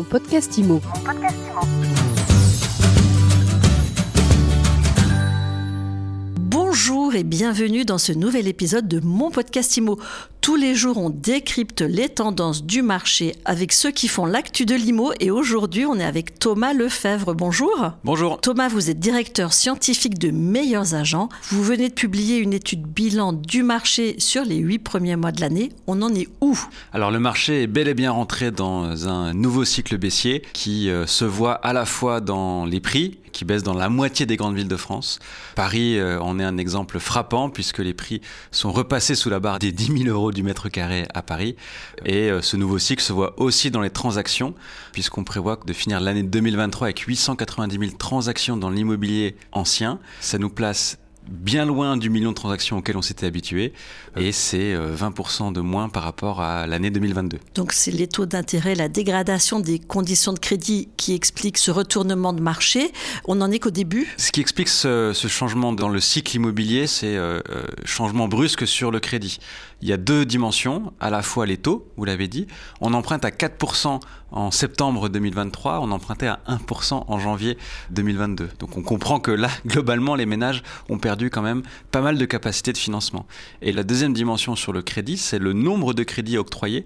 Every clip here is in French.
Mon podcast IMO. Bonjour et bienvenue dans ce nouvel épisode de mon podcast IMO. Tous les jours, on décrypte les tendances du marché avec ceux qui font l'actu de l'IMO et aujourd'hui, on est avec Thomas Lefebvre. Bonjour. Bonjour. Thomas, vous êtes directeur scientifique de Meilleurs Agents. Vous venez de publier une étude bilan du marché sur les huit premiers mois de l'année. On en est où? Alors le marché est bel et bien rentré dans un nouveau cycle baissier qui euh, se voit à la fois dans les prix qui baissent dans la moitié des grandes villes de France. Paris euh, en est un exemple frappant puisque les prix sont repassés sous la barre des 10 000 euros du mètre carré à Paris. Et euh, ce nouveau cycle se voit aussi dans les transactions puisqu'on prévoit de finir l'année 2023 avec 890 000 transactions dans l'immobilier ancien. Ça nous place bien loin du million de transactions auxquelles on s'était habitué et c'est 20% de moins par rapport à l'année 2022. Donc c'est les taux d'intérêt, la dégradation des conditions de crédit qui explique ce retournement de marché. On n'en est qu'au début. Ce qui explique ce, ce, changement dans le cycle immobilier, c'est euh, changement brusque sur le crédit. Il y a deux dimensions, à la fois les taux, vous l'avez dit, on emprunte à 4% en septembre 2023, on empruntait à 1% en janvier 2022. Donc on comprend que là, globalement, les ménages ont perdu quand même pas mal de capacité de financement. Et la deuxième dimension sur le crédit, c'est le nombre de crédits octroyés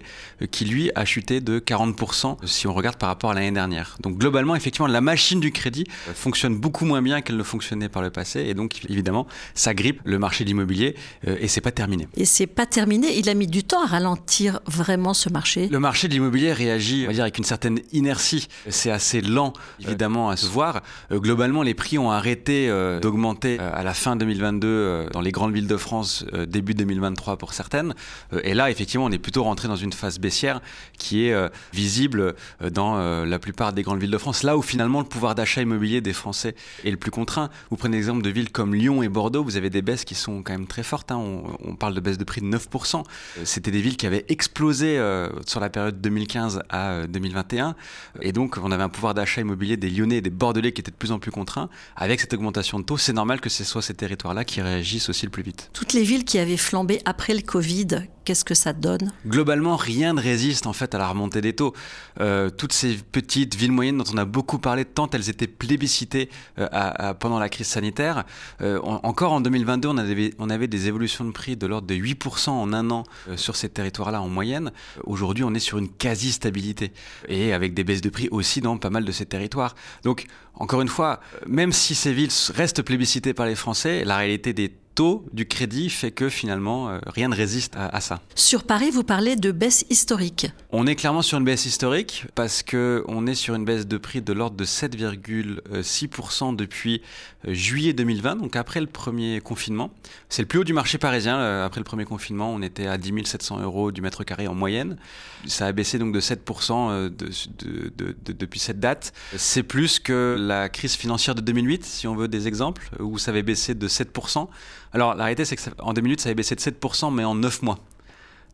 qui, lui, a chuté de 40% si on regarde par rapport à l'année dernière. Donc globalement, effectivement, la machine du crédit fonctionne beaucoup moins bien qu'elle ne fonctionnait par le passé. Et donc, évidemment, ça grippe le marché de l'immobilier et c'est pas. Et c'est pas terminé. Il a mis du temps à ralentir vraiment ce marché. Le marché de l'immobilier réagit, avec une certaine inertie. C'est assez lent, évidemment, à se voir. Euh, globalement, les prix ont arrêté euh, d'augmenter euh, à la fin 2022 dans les grandes villes de France, début 2023 pour certaines. et là, effectivement, on est plutôt rentré dans une phase baissière qui est visible dans la plupart des grandes villes de France. Là où finalement le pouvoir d'achat immobilier des Français est le plus contraint. Vous prenez l'exemple de villes comme Lyon et Bordeaux, vous avez des baisses qui sont quand même très fortes. Hein. On, on, parle de baisse de prix de 9%. C'était des villes qui avaient explosé sur la période 2015 à 2021. Et donc, on avait un pouvoir d'achat immobilier des Lyonnais et des Bordelais qui était de plus en plus contraint. Avec cette augmentation de taux, c'est normal que ce soit ces territoires-là qui réagissent aussi le plus vite. Toutes les villes qui avaient flambé après le Covid, qu'est-ce que ça donne? Globalement, rien ne résiste en fait à la remontée des taux. Euh, toutes ces petites villes moyennes dont on a beaucoup parlé, tant elles étaient plébiscitées euh, pendant la crise sanitaire, euh, encore en 2022, on avait, on avait des évolutions de prix de l'ordre de 8% en un an sur ces territoires-là en moyenne. Aujourd'hui, on est sur une quasi-stabilité et avec des baisses de prix aussi dans pas mal de ces territoires. Donc, encore une fois, même si ces villes restent plébiscitées par les Français, la réalité des taux du crédit fait que finalement euh, rien ne résiste à, à, ça. Sur Paris, vous parlez de baisse historique. On est clairement sur une baisse historique parce que on est sur une baisse de prix de l'ordre de 7,6% depuis euh, juillet 2020, donc après le premier confinement. C'est le plus haut du marché parisien. Euh, après le premier confinement, on était à 10 700 euros du mètre carré en moyenne. Ça a baissé donc de 7% de, de, de, depuis cette date. C'est plus que la crise financière de 2008, si on veut des exemples, où ça avait baissé de 7%. Alors la réalité, c'est qu'en 2008, ça avait baissé de 7%, mais en 9 mois.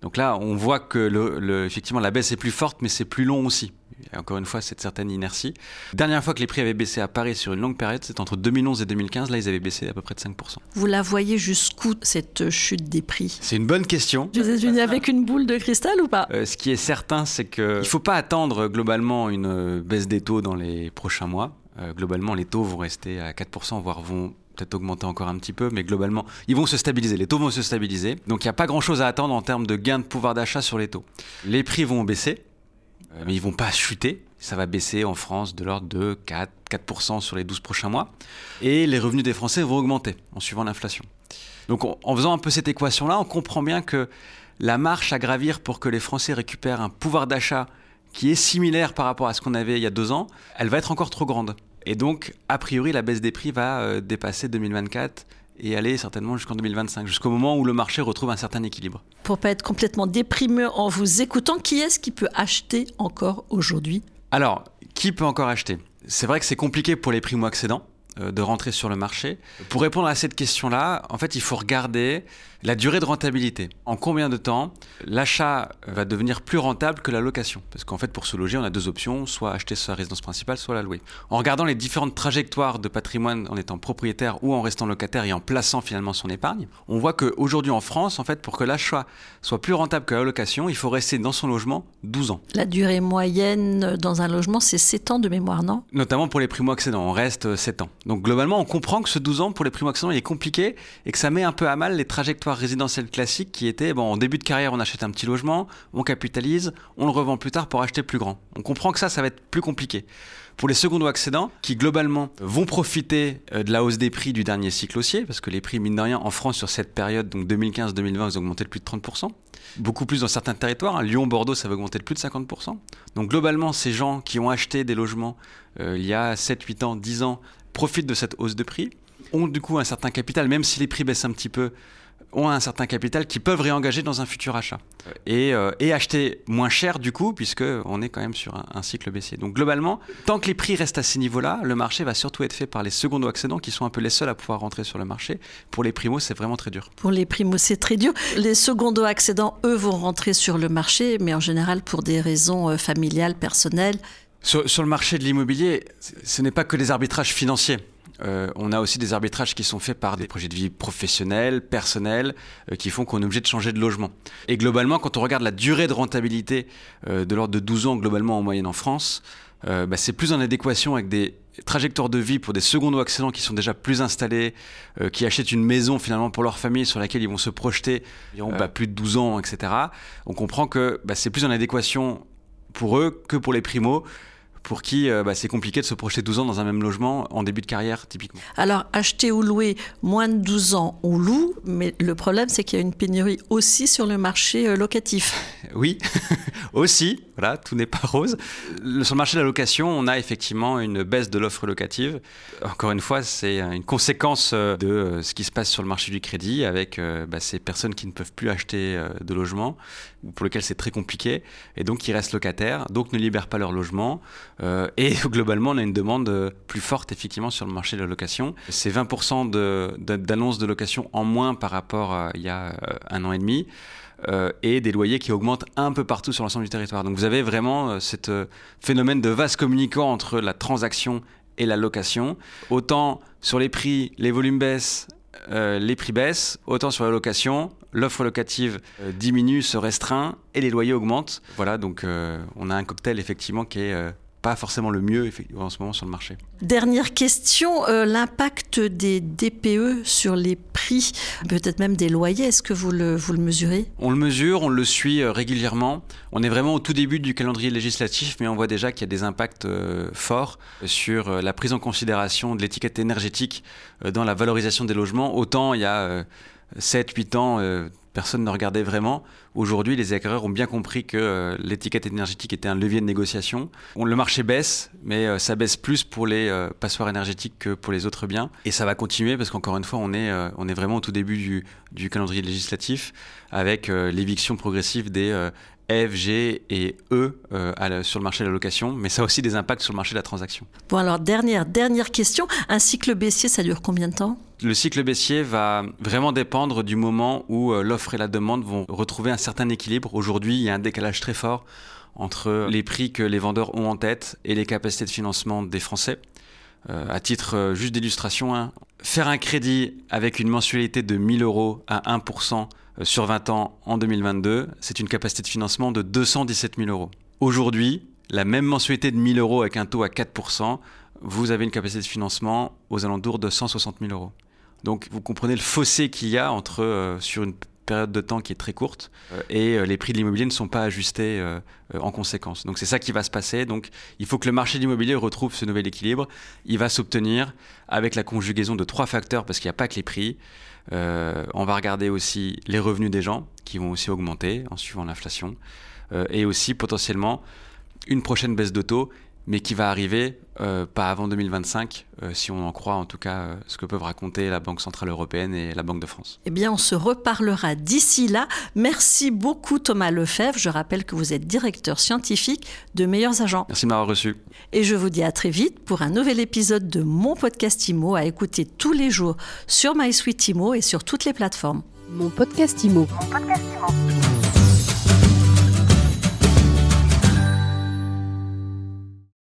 Donc là, on voit que le, le, effectivement la baisse est plus forte, mais c'est plus long aussi. Et encore une fois, cette certaine inertie. Dernière fois que les prix avaient baissé à Paris sur une longue période, c'était entre 2011 et 2015. Là, ils avaient baissé à peu près de 5%. Vous la voyez jusqu'où, cette chute des prix? C'est une bonne question. Vous êtes venu avec une boule de cristal ou pas? Euh, Ce qui est certain, c'est qu'il ne faut pas attendre globalement une baisse des taux dans les prochains mois. Euh, globalement, les taux vont rester à 4%, voire vont peut-être augmenter encore un petit peu, mais globalement, ils vont se stabiliser. Les taux vont se stabiliser. Donc il n'y a pas grand-chose à attendre en termes de gain de pouvoir d'achat sur les taux. Les prix vont baisser, mais ils ne vont pas chuter. Ça va baisser en France de l'ordre de 4, 4% sur les 12 prochains mois. Et les revenus des Français vont augmenter en suivant l'inflation. Donc en faisant un peu cette équation-là, on comprend bien que la marche à gravir pour que les Français récupèrent un pouvoir d'achat qui est similaire par rapport à ce qu'on avait il y a deux ans, elle va être encore trop grande. Et donc, a priori, la baisse des prix va euh, dépasser 2024 et aller certainement jusqu'en 2025, jusqu'au moment où le marché retrouve un certain équilibre. Pour pas être complètement déprimé en vous écoutant, qui est-ce qui peut acheter encore aujourd'hui? Alors, qui peut encore acheter? C'est vrai que c'est compliqué pour les primo-accédants. De rentrer sur le marché. Pour répondre à cette question-là, en fait, il faut regarder la durée de rentabilité. En combien de temps l'achat va devenir plus rentable que la location? Parce qu'en fait, pour se loger, on a deux options, soit acheter sa résidence principale, soit la louer. En regardant les différentes trajectoires de patrimoine en étant propriétaire ou en restant locataire et en plaçant finalement son épargne, on voit qu'aujourd'hui en France, en fait, pour que l'achat soit plus rentable que la location, il faut rester dans son logement 12 ans. La durée moyenne dans un logement, c'est 7 ans de mémoire, non? Notamment pour les primo-accédants, on reste 7 ans. Donc globalement, on comprend que ce 12 ans pour les primo-accédants, il est compliqué et que ça met un peu à mal les trajectoires résidentielle classique qui était, bon, en début de carrière, on achète un petit logement, on capitalise, on le revend plus tard pour acheter plus grand. On comprend que ça, ça va être plus compliqué. Pour les secondos accédants, qui globalement vont profiter euh, de la hausse des prix du dernier cycle haussier, parce que les prix, mine de rien, en France, sur cette période, donc 2015-2020, ils ont augmenté de plus de 30%. Beaucoup plus dans certains territoires. Hein. Lyon, Bordeaux, ça va augmenter de plus de 50%. Donc globalement, ces gens qui ont acheté des logements euh, il y a 7, 8 ans, 10 ans, profitent de cette hausse de prix, ont du coup un certain capital, même si les prix baissent un petit peu, ont un certain capital qui peuvent réengager dans un futur achat et, euh, et acheter moins cher du coup puisque on est quand même sur un, cycle baissier. Donc globalement, tant que les prix restent à ces niveaux-là, le marché va surtout être fait par les secondos accédants qui sont un peu les seuls à pouvoir rentrer sur le marché. Pour les primos, c'est vraiment très dur. Pour les primos, c'est très dur. Les secondos accédants, eux, vont rentrer sur le marché, mais en général pour des raisons euh, familiales, personnelles. Sur, sur le marché de l'immobilier, ce n'est pas que les arbitrages financiers. Euh, on a aussi des arbitrages qui sont faits par des projets de vie professionnels, personnels, euh, qui font qu'on est obligé de changer de logement. Et globalement, quand on regarde la durée de rentabilité euh, de l'ordre de 12 ans globalement en moyenne en France, bah, c'est plus en adéquation avec des trajectoires de vie pour des secondos accédants qui sont déjà plus installés, qui achètent une maison finalement pour leur famille sur laquelle ils vont se projeter, ils ont bah, plus de 12 ans, etc. On comprend que bah, c'est plus en adéquation pour eux que pour les primos pour qui euh, bah, c'est compliqué de se projeter 12 ans dans un même logement en début de carrière, typiquement. Alors, acheter ou louer moins de 12 ans, on loue, mais le problème, c'est qu'il y a une pénurie aussi sur le marché euh, locatif. Oui, aussi, voilà, tout n'est pas rose. Sur le marché de la location, on a effectivement une baisse de l'offre locative. Encore une fois, c'est une conséquence euh, de ce qui se passe sur le marché du crédit avec bah, ces personnes qui ne peuvent plus acheter de logement, ou pour lesquelles c'est très compliqué, et donc qui restent locataires, donc ne libèrent pas leur logement. Euh, et globalement, on a une demande euh, plus forte effectivement sur le marché de la location. C'est 20% d'annonces de, location en moins par rapport à il y a euh, un an et demi. et des loyers qui augmentent un peu partout sur l'ensemble du territoire. Donc vous avez vraiment ce phénomène de vase communicant entre la transaction et la location. Autant sur les prix, les volumes baissent, les prix baissent, autant sur la location, l'offre locative diminue, se restreint et les loyers augmentent. Voilà, donc on a un cocktail effectivement qui est pas forcément le mieux en ce moment sur le marché. Dernière question, euh, l'impact des DPE sur les prix, peut-être même des loyers, est-ce que vous le, vous le mesurez? On le mesure, on le suit euh, régulièrement. On est vraiment au tout début du calendrier législatif, mais on voit déjà qu'il y a des impacts euh, forts sur la prise en considération de l'étiquette énergétique dans la valorisation des logements. Autant il y a 7-8 ans, personne ne regardait vraiment. Aujourd'hui, les acquéreurs ont bien compris que euh, l'étiquette énergétique était un levier de négociation. On, le marché baisse, mais euh, ça baisse plus pour les euh, passoires énergétiques que pour les autres biens. Et ça va continuer parce qu'encore une fois, on est, on est vraiment au tout début du, du calendrier législatif avec l'éviction progressive des F, G et E sur le marché de la location, mais ça a aussi des impacts sur le marché de la transaction. Bon alors dernière, dernière question, un cycle baissier, ça dure combien de temps? Le cycle baissier va vraiment dépendre du moment où euh, l'offre et la demande vont retrouver un certain équilibre. Aujourd'hui, il y a un décalage très fort entre les prix que les vendeurs ont en tête et les capacités de financement des Français. Euh, à titre euh, juste d'illustration, hein, faire un crédit avec une mensualité de 1000 euros à 1% sur 20 ans en 2022, c'est une capacité de financement de 217 000 euros. Aujourd'hui, la même mensualité de 1000 euros avec un taux à 4%, vous avez une capacité de financement aux alentours de 160 000 euros. Donc vous comprenez le fossé qu'il y a entre, euh, sur une période de temps qui est très courte euh, et euh, les prix de l'immobilier ne sont pas ajustés en conséquence. Donc c'est ça qui va se passer. Donc il faut que le marché de l'immobilier retrouve ce nouvel équilibre. Il va s'obtenir avec la conjugaison de trois facteurs parce qu'il n'y a pas que les prix. on va regarder aussi les revenus des gens qui vont aussi augmenter en suivant l'inflation et aussi potentiellement une prochaine baisse de taux mais qui va arriver euh, pas avant 2025, euh, si on en croit en tout cas euh, ce que peuvent raconter la Banque Centrale Européenne et la Banque de France. Eh bien, on se reparlera d'ici là. Merci beaucoup Thomas Lefebvre. Je rappelle que vous êtes directeur scientifique de Meilleurs Agents. Merci de m'avoir reçu. Et je vous dis à très vite pour un nouvel épisode de mon podcast IMO à écouter tous les jours sur MySuite IMO et sur toutes les plateformes. Mon podcast IMO. Mon podcast IMO.